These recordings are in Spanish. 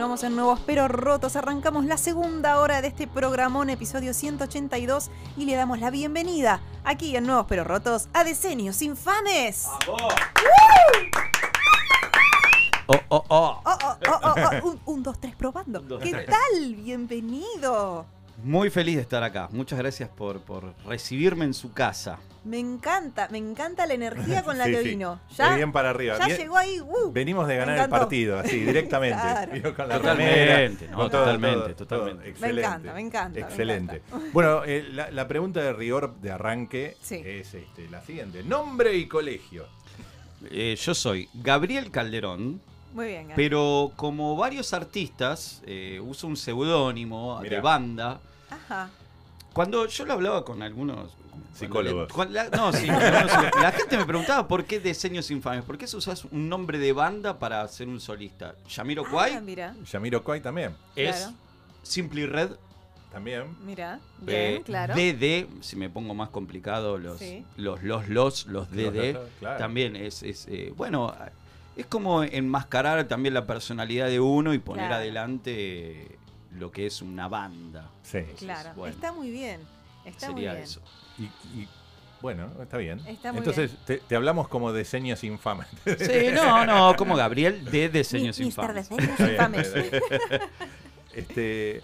Continuamos en Nuevos Pero Rotos. Arrancamos la segunda hora de este programón, episodio 182, y le damos la bienvenida aquí en Nuevos Pero Rotos a Decenios Infames. Oh, oh, oh. Oh, oh, oh, oh, oh, Un, un, dos, tres, probando. Un, dos, ¿Qué tres. tal? Bienvenido. Muy feliz de estar acá. Muchas gracias por, por recibirme en su casa. Me encanta, me encanta la energía con la Sí, que sí. vino. Ya, bien para arriba. ya Bien- llegó ahí. uh, Venimos de ganar el partido, así, directamente. Claro. Vino con la Totalmente, no, todo, totalmente, todo, totalmente. todo. Me encanta, me encanta, me Excelente. encanta. Bueno, eh, la, la pregunta de rigor de arranque Sí. es este, la siguiente. Nombre y colegio. Eh, yo soy Gabriel Calderón, Muy bien, Gaby. pero como varios artistas, eh, uso un seudónimo de banda. Ajá. Cuando yo lo hablaba con algunos Psicólogos. cuando le- cuando la, no, sí, la gente me preguntaba por qué diseños infames, por qué se usas un nombre de banda para ser un solista. Yamiro Ah, Kwai mira, Yamiro Kwai también. es claro. Simply Red. También. mira. eh, Bien, claro. DD, si me pongo más complicado, los, Sí. los, los, los, los DD. Los- claro. También es, es, eh, bueno, es como enmascarar también la personalidad de uno y poner Claro. adelante lo que es una banda. Sí. Claro, bueno. está muy bien. Está muy Sería bien. eso. Y, y, bueno, está bien. Está muy Entonces, Te, te hablamos como diseños infames. Sí, no, no, como Gabriel de Diseños Mi- Mister Infames. Bien, Infames. este,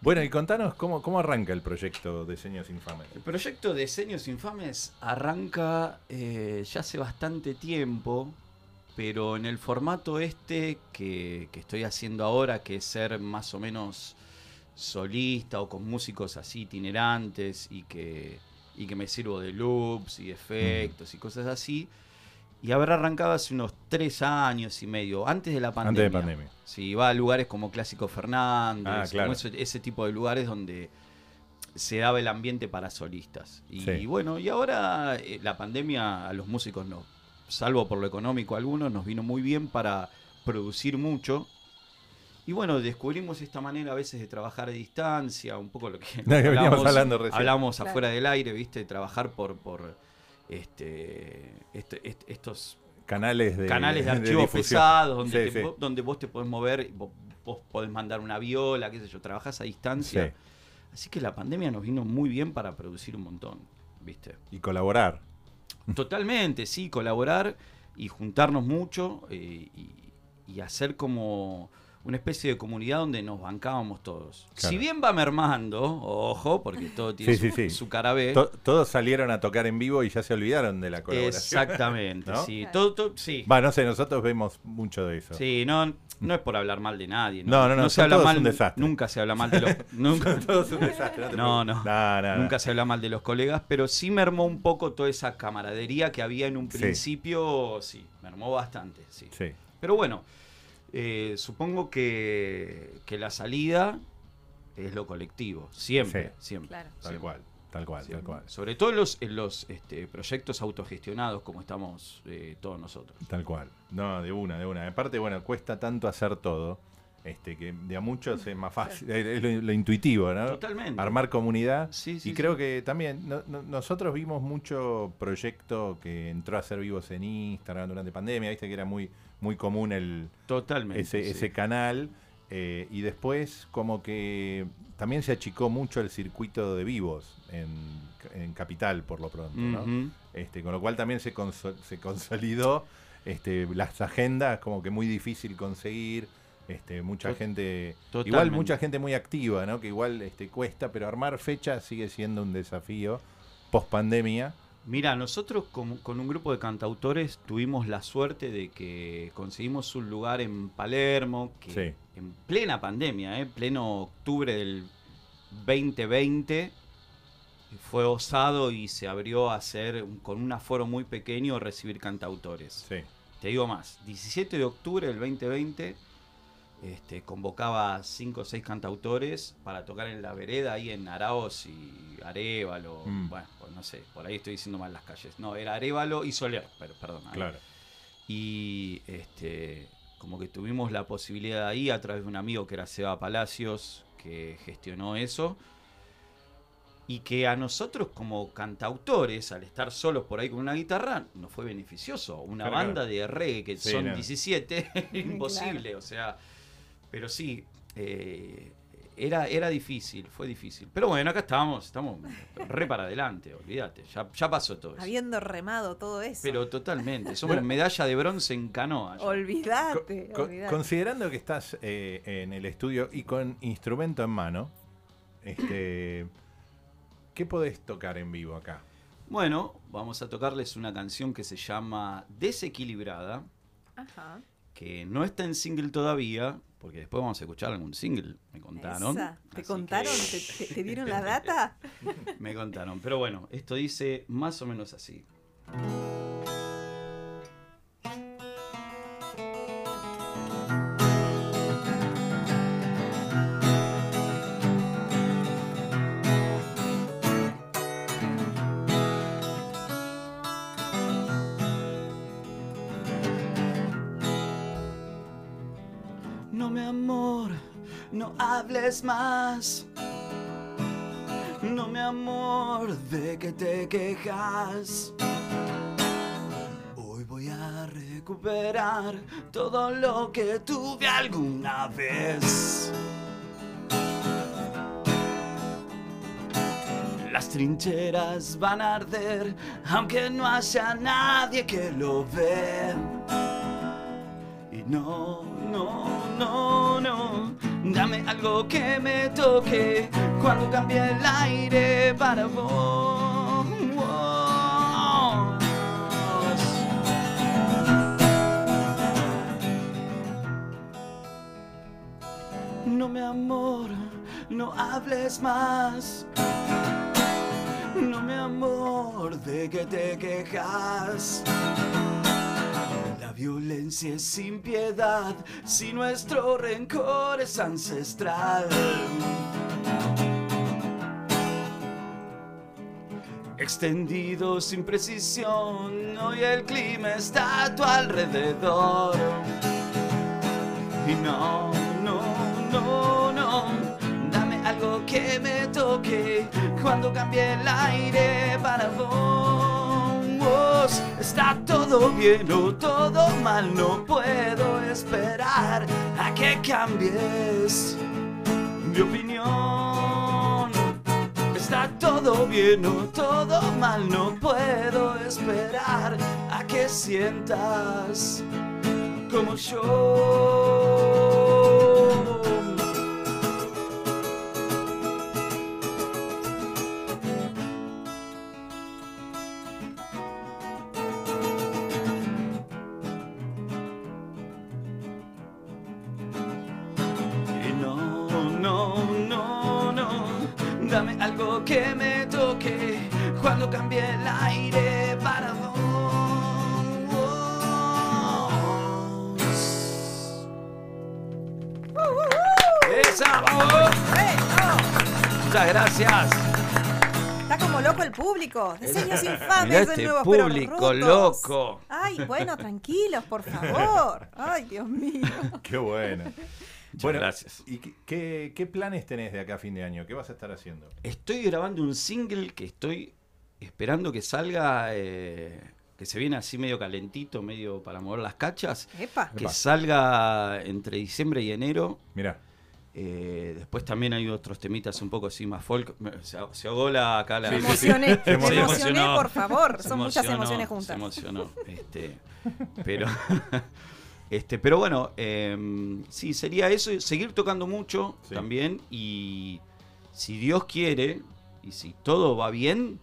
bueno, y contanos cómo, cómo arranca el proyecto Diseños Infames. El proyecto Diseños Infames arranca eh, ya hace bastante tiempo, pero en el formato este que, que estoy haciendo ahora, que es ser más o menos solista o con músicos así itinerantes y que, y que me sirvo de loops y efectos y cosas así. Y haber arrancado hace unos tres años y medio, antes de la pandemia. Antes de pandemia. Sí, va a lugares como Clásico Fernández, Ah, claro. como ese, ese tipo de lugares donde se daba el ambiente para solistas. Y, Sí. bueno, y ahora eh, la pandemia a los músicos no, salvo por lo económico algunos, nos vino muy bien para producir mucho. Y bueno, descubrimos esta manera a veces de trabajar a distancia, un poco lo que No, que veníamos hablando recién. hablamos Claro. afuera del aire, ¿viste? De trabajar por, por este, este- est- estos Canales de, canales de archivos pesados donde, Sí, te- sí. vos- donde vos te podés mover, y vos, vos podés mandar una viola, qué sé yo, trabajás a distancia. Sí. Así que la pandemia nos vino muy bien para producir un montón, ¿viste? Y colaborar. Totalmente, sí, colaborar y juntarnos mucho eh, y, y hacer como una especie de comunidad donde nos bancábamos todos. Claro. Si bien va mermando, ojo, porque todo tiene Sí, su, sí, sí. su cara B. To- todos salieron a tocar en vivo y ya se olvidaron de la colaboración. Exactamente, ¿No? sí. Todo, todo- sí. Va, no sé, nosotros vemos mucho de eso. Sí, no, no es por hablar mal de nadie. No, no, no, se son habla todos mal, un desastre. Nunca se habla mal de los. nunca, Todo es un desastre. te No, no. No, no, no. nunca se habla mal de los colegas, pero sí mermó un poco toda esa camaradería que había en un Sí. principio. Sí, mermó bastante, sí. Sí. Pero bueno, eh, supongo que, que la salida es lo colectivo. Siempre, Sí. siempre. Claro. Tal siempre. cual, tal cual, tal cual. Sobre todo en los, en los este, proyectos autogestionados como estamos eh, todos nosotros. Tal cual. No, de una, de una. Aparte, bueno, cuesta tanto hacer todo. Este, que de a muchos es más fácil, es lo, lo intuitivo, ¿no? Totalmente. Armar comunidad. Sí, sí, y creo que también no- no- nosotros vimos mucho proyecto que entró a ser vivos en Instagram durante pandemia, viste que era muy, muy común el, Totalmente. ese, sí. ese canal. Eh, y después como que también se achicó mucho el circuito de vivos en, en Capital, por lo pronto. Este, con lo cual también se, conso- se consolidó este, las agendas como que muy difícil conseguir. Este, mucha Tot- gente, igual mucha gente muy activa, ¿no? Que igual este, cuesta, pero armar fecha sigue siendo un desafío post pandemia. Mira, nosotros con, con un grupo de cantautores tuvimos la suerte de que conseguimos un lugar en Palermo, que Sí. En plena pandemia, ¿eh? pleno octubre del 2020, fue osado y se abrió a hacer, con un aforo muy pequeño, recibir cantautores. Sí. Te digo más, 17 de octubre del 2020 este, convocaba cinco o seis cantautores para tocar en la vereda ahí en Araos y Arevalo. Mm. Bueno, pues no sé, por ahí estoy diciendo mal las calles. No, era Arevalo y Soler, pero, perdón. ahí. Claro. Y este, como que tuvimos la posibilidad ahí a través de un amigo que era Seba Palacios, que gestionó eso. Y que a nosotros como cantautores, al estar solos por ahí con una guitarra, nos fue beneficioso. Una Claro, banda de reggae que Sí, son no. 17, imposible. O sea, pero sí, eh, era, era difícil, fue difícil. Pero bueno, acá estamos, estamos re para adelante, olvídate. Ya, ya pasó todo eso. Habiendo remado todo eso. Pero totalmente, somos medalla de bronce en canoa. ya. Olvídate, Co- olvídate. considerando que estás eh, en el estudio y con instrumento en mano, este, ¿qué podés tocar en vivo acá? Bueno, vamos a tocarles una canción que se llama Desequilibrada, Ajá. que no está en single todavía, porque después vamos a escuchar algún single, me contaron. Esa. ¿Te contaron? que- ¿Te, te- te dieron la data? Me contaron. Pero bueno, esto dice más o menos así. Más. No, mi amor, de que te quejas. Hoy voy a recuperar todo lo que tuve alguna vez. Las trincheras van a arder, aunque no haya nadie que lo vea. Y no, no, no, no, dame algo que me toque cuando cambie el aire para vos. No, mi amor, no hables más. No, mi amor, de que te quejas. Violencia es sin piedad si nuestro rencor es ancestral. Extendido sin precisión, hoy el clima está a tu alrededor. Y no, no, no, no, dame algo que me toque cuando cambie el aire para vos. Está todo bien o todo mal, no puedo esperar a que cambies de opinión. Está todo bien o todo mal, no puedo esperar a que sientas como yo. Cuando cambie el aire para vos. ¡Esa, vamos! Muchas gracias. Está como loco el público. Diseños infames este de nuevos pero público rotos. loco. Ay, bueno, tranquilos, por favor. Ay, Dios mío. Qué bueno. Muchas gracias. ¿Y qué- qué, qué planes tenés de acá a fin de año? ¿Qué vas a estar haciendo? Estoy grabando un single que estoy esperando que salga, eh, que se viene así medio calentito, medio para mover las cachas. Epa. Que Epa. salga entre diciembre y enero. Mirá, Eh, después también hay otros temitas un poco así más folk. Se, se ahogó la acá la. Me Sí, sí, sí. emocioné, Se emocionó. emocioné, por favor. Se Son muchas emociones Se juntas. emocionó. Este, pero, este, pero bueno, em, sí, sería eso. Seguir tocando mucho Sí. también. Y si Dios quiere, y si todo va bien,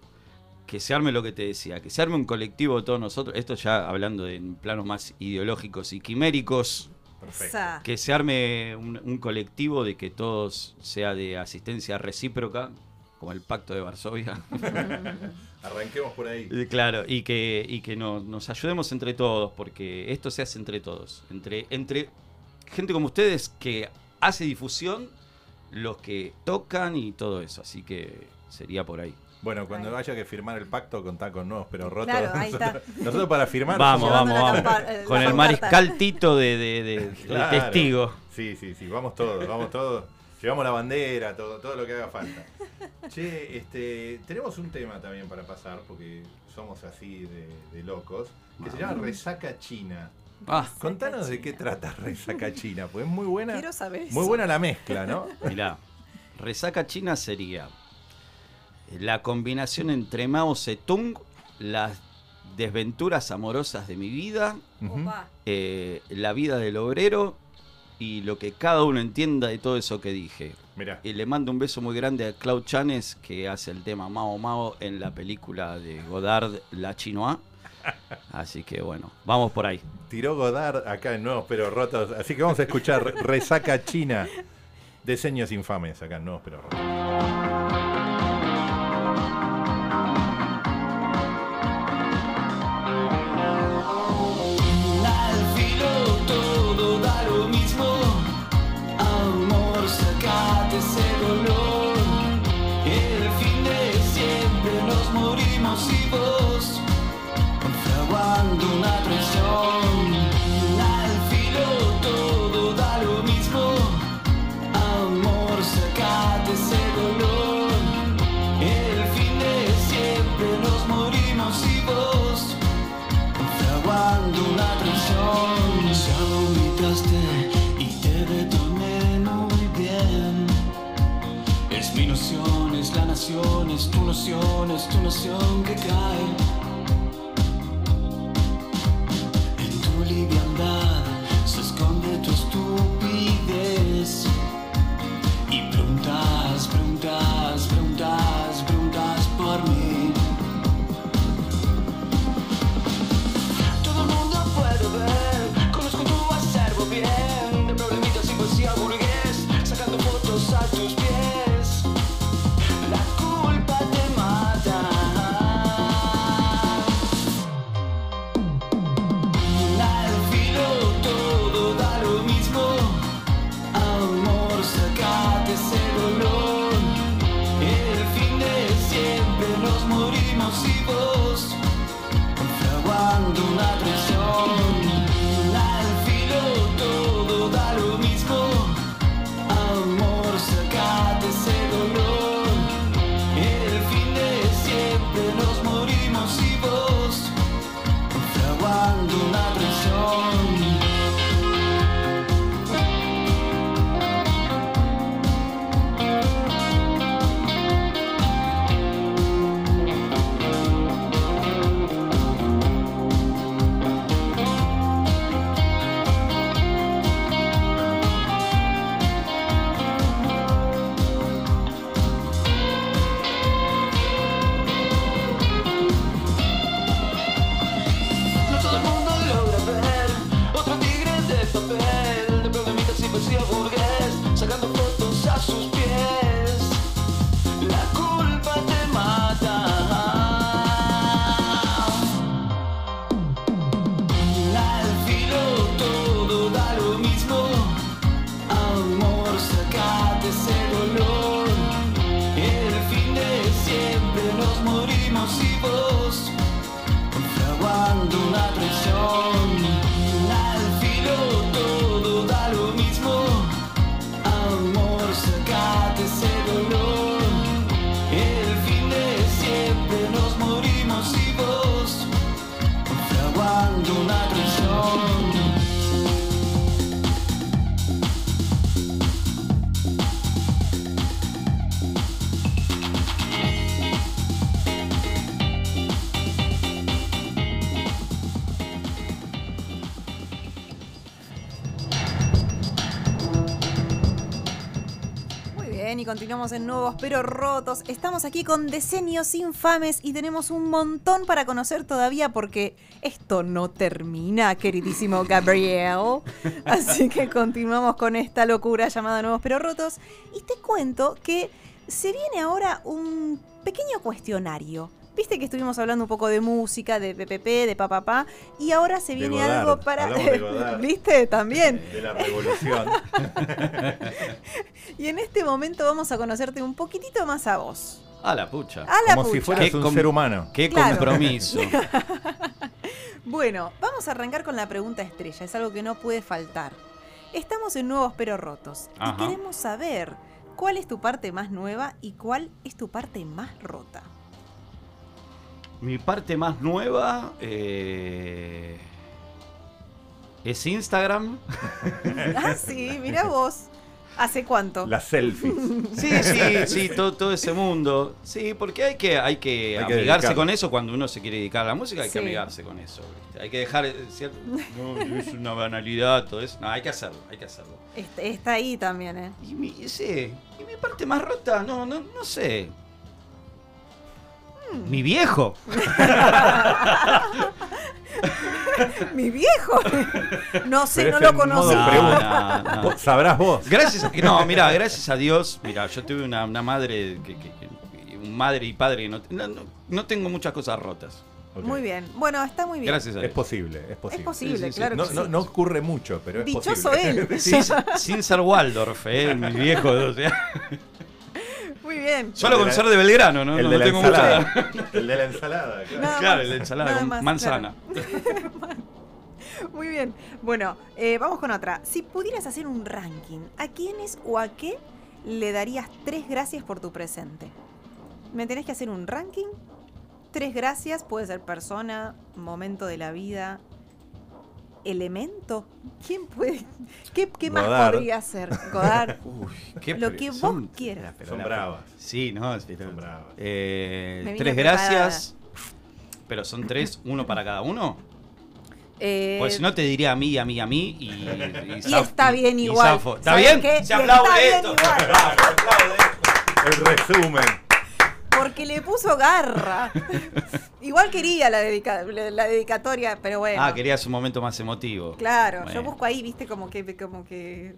que se arme lo que te decía, que se arme un colectivo de todos nosotros. Esto ya hablando de en planos más ideológicos y quiméricos. perfecto. Que se arme un, un colectivo de que todos sea de asistencia recíproca, como el Pacto de Varsovia. Arranquemos por ahí. Claro, y que, y que no- nos ayudemos entre todos, porque esto se hace entre todos. Entre, entre gente como ustedes que hace difusión, los que tocan y todo eso. Así que sería por ahí. Bueno, cuando Ahí. haya que firmar el pacto, contá con nuevos pero rotos. Claro, ahí está. nosotros, nosotros para firmar. Vamos, vamos, vamos. Con el mariscal Tito de, de- de- de Claro. testigo. Sí, sí, sí, vamos todos, vamos todos. Llevamos la bandera, todo, todo lo que haga falta. Che, este, tenemos un tema también para pasar, porque somos así de, de locos, que se llama Resaca China. Ah, Contanos de qué trata Resaca China, pues es muy buena. Quiero saber Muy eso. buena la mezcla, ¿no? mirá. Resaca china sería la combinación entre Mao Zedong, las desventuras amorosas de mi vida, eh, la vida del obrero y lo que cada uno entienda de todo eso que dije. Mirá. Y le mando un beso muy grande a Claude Chanes, que hace el tema Mao Mao en la película de Godard, La Chinoa. Así que bueno, vamos por ahí. Tiró Godard acá en Nuevos Pero Rotos, así que vamos a escuchar Resaca China. Diseños infames acá en Nuevos Pero Rotos. Tu noción que en Nuevos Pero Rotos. Estamos aquí con Decenios Infames y tenemos un montón para conocer todavía porque esto no termina, queridísimo Gabriel. Así que continuamos con esta locura llamada Nuevos Pero Rotos. Y te cuento que se viene ahora un pequeño cuestionario Viste que estuvimos hablando un poco de música, de PPP, de papá, y ahora se De viene Godard, algo para. de Godard. ¿Viste? También. De la revolución. Y en este momento vamos a conocerte un poquitito más a vos. A la pucha. A la Como si pucha. fueras Qué un com- ser humano. Qué Claro. compromiso. Bueno, vamos a arrancar con la pregunta estrella, es algo que no puede faltar. Estamos en Nuevos Pero Rotos Ajá. y queremos saber cuál es tu parte más nueva y cuál es tu parte más rota. Mi parte más nueva eh, es Instagram. ah, sí, mira vos. ¿Hace cuánto? Las selfies. Sí, sí, sí, todo, todo ese mundo. Sí, porque hay que, hay que Hay amigarse con eso cuando uno se quiere dedicar a la música, hay Sí. que amigarse con eso. ¿viste? Hay que dejar, eh, cierto, no, es una banalidad, todo eso. No, hay que hacerlo, hay que hacerlo. Está, está ahí también, ¿eh? Y mi, sí, y mi parte más rota, no, no, no sé. Mi viejo. ¡Mi viejo! no sé, Pero no es lo conocí. No, no, no. Vos- Sabrás vos. Gracias, a- no, mira, gracias a Dios, mira, yo tuve una, una madre que, que- que- un madre y padre que no, no, tengo muchas cosas rotas. Muy bien. Bueno, está muy bien. Gracias a Es Dios. posible, es posible. Es posible, Sí, sí, sí. claro No, que no, sí. no ocurre mucho, pero es Dichoso posible. él. Sin, sin ser Waldorf, eh, mi viejo, o sea, Muy bien. solo El de con la- ser de Belgrano, ¿no? El No, de no la tengo ensalada. mucha. El de la ensalada, claro. Nada Claro, más, la ensalada con más, manzana. Muy bien. Bueno, eh, vamos con otra. Si pudieras hacer un ranking, ¿a quiénes o a qué le darías tres gracias por tu presente? ¿Me tenés que hacer un ranking? Tres gracias, puede ser persona, momento de la vida, elemento. ¿Quién puede? ¿Qué, qué más podría ser? Godard. Uy, qué Lo que vos quieras. pero Son la- bravas. Sí, no, sí, Son bravas. Eh, tres preparada. gracias. Pero son tres, uno para cada uno. Eh, Pues si no te diría a mí, a mí, a mí y. Y, Y está bien y igual. ¿Está ¿Sabes bien? qué? Se Y aplaude está bien esto. igual. Se aplaude esto. El resumen. Porque le puso garra. Igual quería la, dedica- la dedicatoria, pero bueno. Ah, querías un momento más emotivo. Claro, yo busco ahí, viste, como que, como que.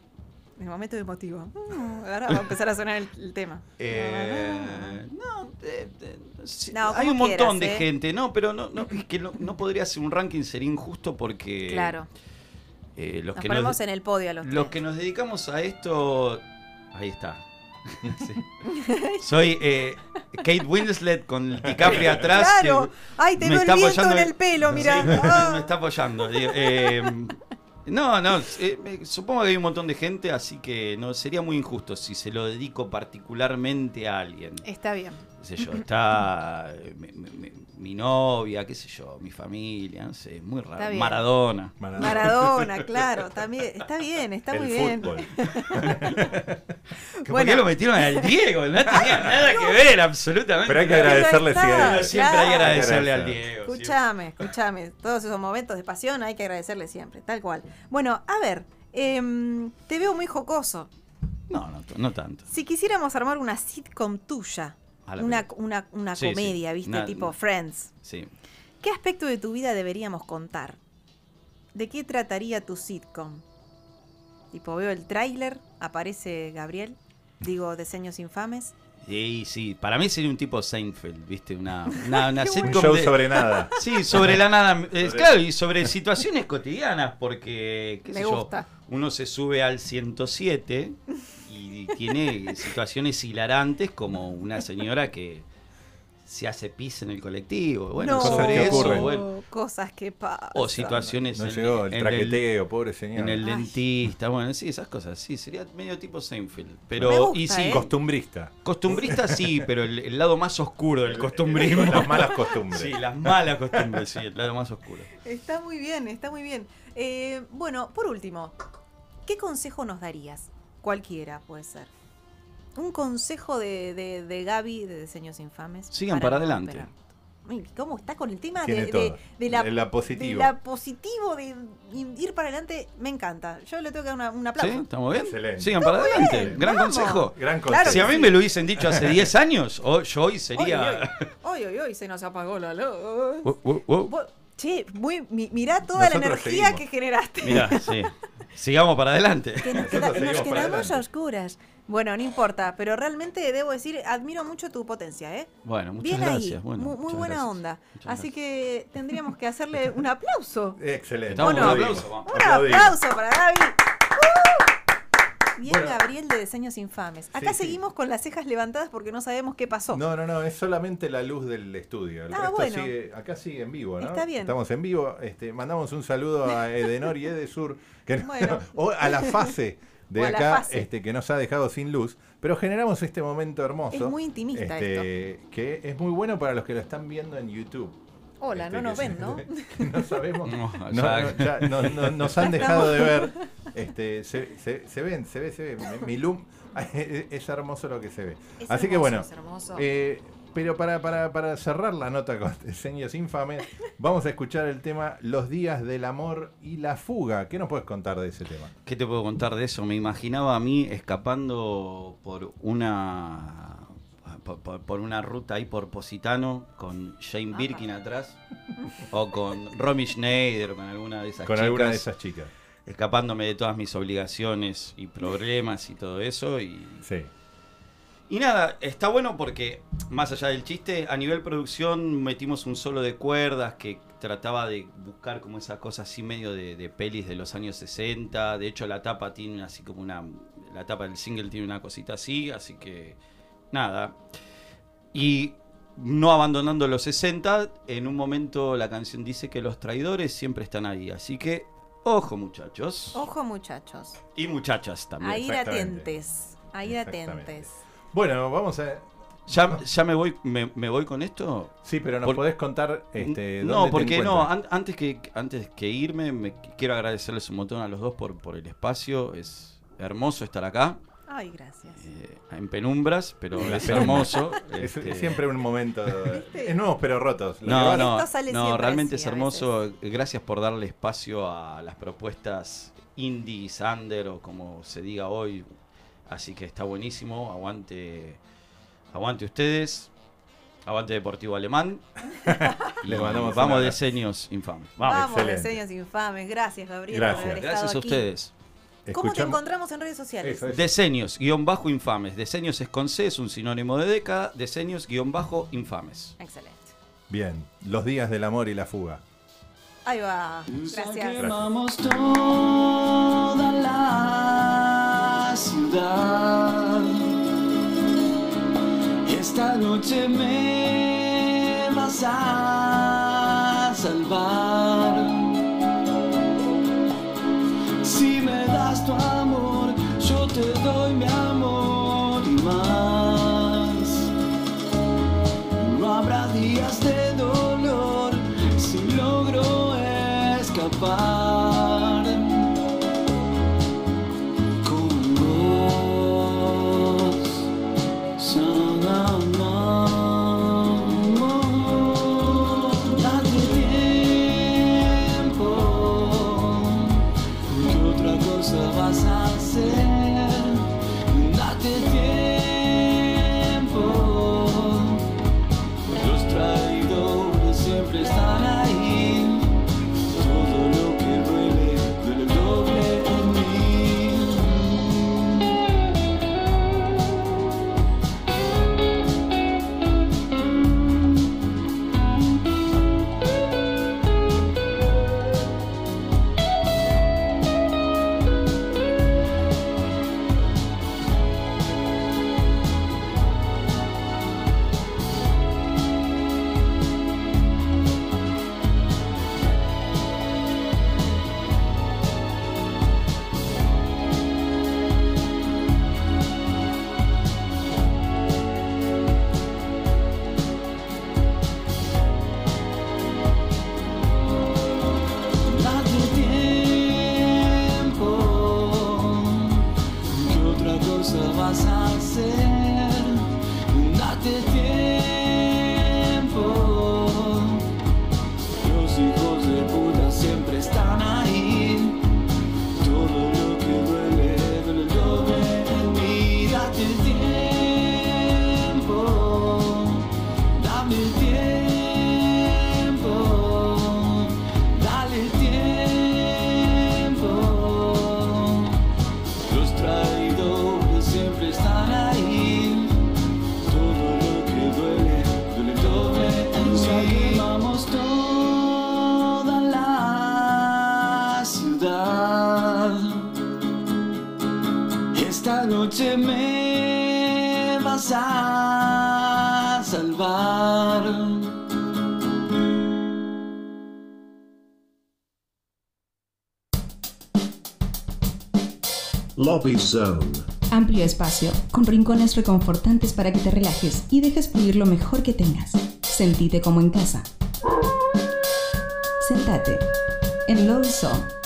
El momento emotivo. Mm, ahora va a empezar a sonar el, el tema. Eh, no, eh, eh, No, hay un montón quieras, de gente, no, pero no, no, es que no, no podría ser un ranking, sería injusto porque Claro. eh, los, Nos que ponemos nos, en el podio a los los tres. que nos dedicamos a esto, ahí está. Sí. Soy eh, Kate Winslet con DiCaprio atrás. Claro. que Ay, te me veo el está viento apoyando en el pelo, mira. Sí, Ah. me está apoyando. eh, no, no, eh, supongo que hay un montón de gente, así que no sería muy injusto si se lo dedico particularmente a alguien. Está bien. Qué sé yo, está mi- novia, qué sé yo, mi familia, no sé, muy raro. Maradona. Maradona. Maradona, claro, también. Está bien, está el muy bien. ¿Por Bueno. qué lo metieron al Diego? No tenía nada que ver, absolutamente. Pero hay que agradecerle está, siempre. Siempre hay que agradecerle al. Diego. Escúchame, escúchame. Todos esos momentos de pasión hay que agradecerle siempre, tal cual. Bueno, a ver, em, te veo muy jocoso. No, no, no tanto. Si quisiéramos armar una sitcom tuya, una, una, una Sí, sí. comedia, ¿viste? Una- tipo Friends. Sí. ¿Qué aspecto de tu vida deberíamos contar? ¿De qué trataría tu sitcom? Tipo, veo el tráiler, aparece Gabriel, digo, Diseños Infames. Sí, sí, para mí sería un tipo Seinfeld, ¿viste? Una, una, una Qué Un sitcom show de- sobre nada. Sí, sobre la nada. eh, Sobre- claro, y sobre situaciones cotidianas, porque, qué Me sé gusta. yo, uno se sube al 107 y tiene situaciones hilarantes como una señora que se hace pis en el colectivo. Bueno, no, sobre que eso, ocurren. bueno. cosas que pasan. O situaciones No en, llegó el en traqueteo, pobre señor. en el Ay. dentista, bueno, sí, esas cosas, sí, sería medio tipo Seinfeld. Me Pero, gusta, y sí, ¿eh? Costumbrista. costumbrista sí, pero el, el lado más oscuro del costumbrismo. Las malas costumbres. Sí, las malas costumbres, sí, el lado más oscuro. Está muy bien, está muy bien. Eh, bueno, por último, ¿qué consejo nos darías? Cualquiera puede ser. Un consejo de, de, de Gaby de Diseños Infames. Sigan para no adelante. ¿Cómo está con el tema de, de- de la, De la de positivo. la positivo, de ir para adelante? Me encanta. Yo le tengo que dar una- un ¿Sí? aplauso. ¿Estamos bien? Excelente. Sigan para adelante. bien. Gran Vamos. consejo. Gran Claro consejo. si a mí sí. me lo hubiesen dicho hace 10 años, o- yo hoy sería. Hoy, hoy, hoy se nos apagó la luz. Uh, uh, uh. Che, muy, mi- mirá toda la Nosotros energía seguimos. que generaste. Mirá, sí. Sigamos para adelante. Que nos, queda- quedamos a oscuras. Bueno, no importa, pero realmente debo decir, admiro mucho tu potencia, ¿eh? Bueno, muchas Bien gracias. ahí, Bueno, muy, muy muchas buena gracias. onda. Muchas Así gracias. que tendríamos que hacerle un aplauso. Excelente. Con un aplauso, vamos. Un aplauso para David. Bien, Bueno. Gabriel de Diseños Infames. Acá Sí, sí. seguimos con las cejas levantadas porque no sabemos qué pasó. No, no, no, es solamente la luz del estudio. El Ah, resto bueno. sigue, acá sigue en vivo, ¿no? Está bien. Estamos en vivo. Este, mandamos un saludo a Edenor y Edesur, que no- Bueno. o a la fase de acá, fase. este, que nos ha dejado sin luz. Pero generamos este momento hermoso. Es muy intimista este, Que es muy bueno para los que lo están viendo en YouTube. Hola, Este, no nos ven, ¿no? no sabemos. No, No, ya- no, ya no- no- nos han Ya dejado de ver. Este, se, se- se ven, se ve, se ve. Mi, lum, es hermoso lo que se ve. Es Así que bueno, es hermoso. eh, pero para, para, para cerrar la nota con diseños infames, vamos a escuchar el tema Los días del amor y la fuga. ¿Qué nos puedes contar de ese tema? ¿Qué te puedo contar de eso? Me imaginaba a mí escapando por una por, por- por una ruta ahí por Positano con Jane Ajá. Birkin atrás o con Romy Schneider o con alguna de esas Con chicas, alguna de esas chicas. Escapándome de todas mis obligaciones y problemas y todo eso y Sí. y nada, está bueno porque, más allá del chiste, a nivel producción metimos un solo de cuerdas que trataba de buscar como esa cosa así medio de, de pelis de los años 60. De hecho, la tapa tiene así como una. La tapa del single tiene una cosita así, así que. Nada. Y no abandonando los 60, en un momento la canción dice que los traidores siempre están ahí. Así que, ojo, muchachos. Ojo, muchachos. Y muchachas también. A ir atentes. A ir atentes. Bueno, vamos a. ¿Ya, ya me, voy, me, me voy con esto? Sí, pero nos Por- podés contar. Este, no, dónde te porque no, encuentran? an- antes que antes que irme, me qu- quiero agradecerles un montón a los dos por, por el espacio. Es hermoso estar acá, Ay, gracias. eh, en penumbras, pero es hermoso. Es, este, es siempre un momento. Es nuevos pero rotos. No, no, no, realmente así es hermoso. Gracias por darle espacio a las propuestas indie, Sander o como se diga hoy. Así que está buenísimo. Aguante, aguante ustedes. Aguante Deportivo Alemán. Les mandamos vamos, diseños infames. Vamos, Vamos. diseños infames. Gracias, Gabriel, Gracias. por haber Gracias a aquí. ustedes. ¿Cómo te encontramos en redes sociales? Eso es. Diseños, guion bajo infames. Diseños es con C, es un sinónimo de década. Diseños, guion bajo infames. Excelente. Bien, los días del amor y la fuga. Ahí va. Gracias. Quemamos toda la ciudad. Y esta noche me vas a salvar. Noche me vas a salvar. Lobby Zone. Amplio espacio, con rincones reconfortantes para que te relajes y dejes fluir lo mejor que tengas. Sentite como en casa. Sentate en Lobby Zone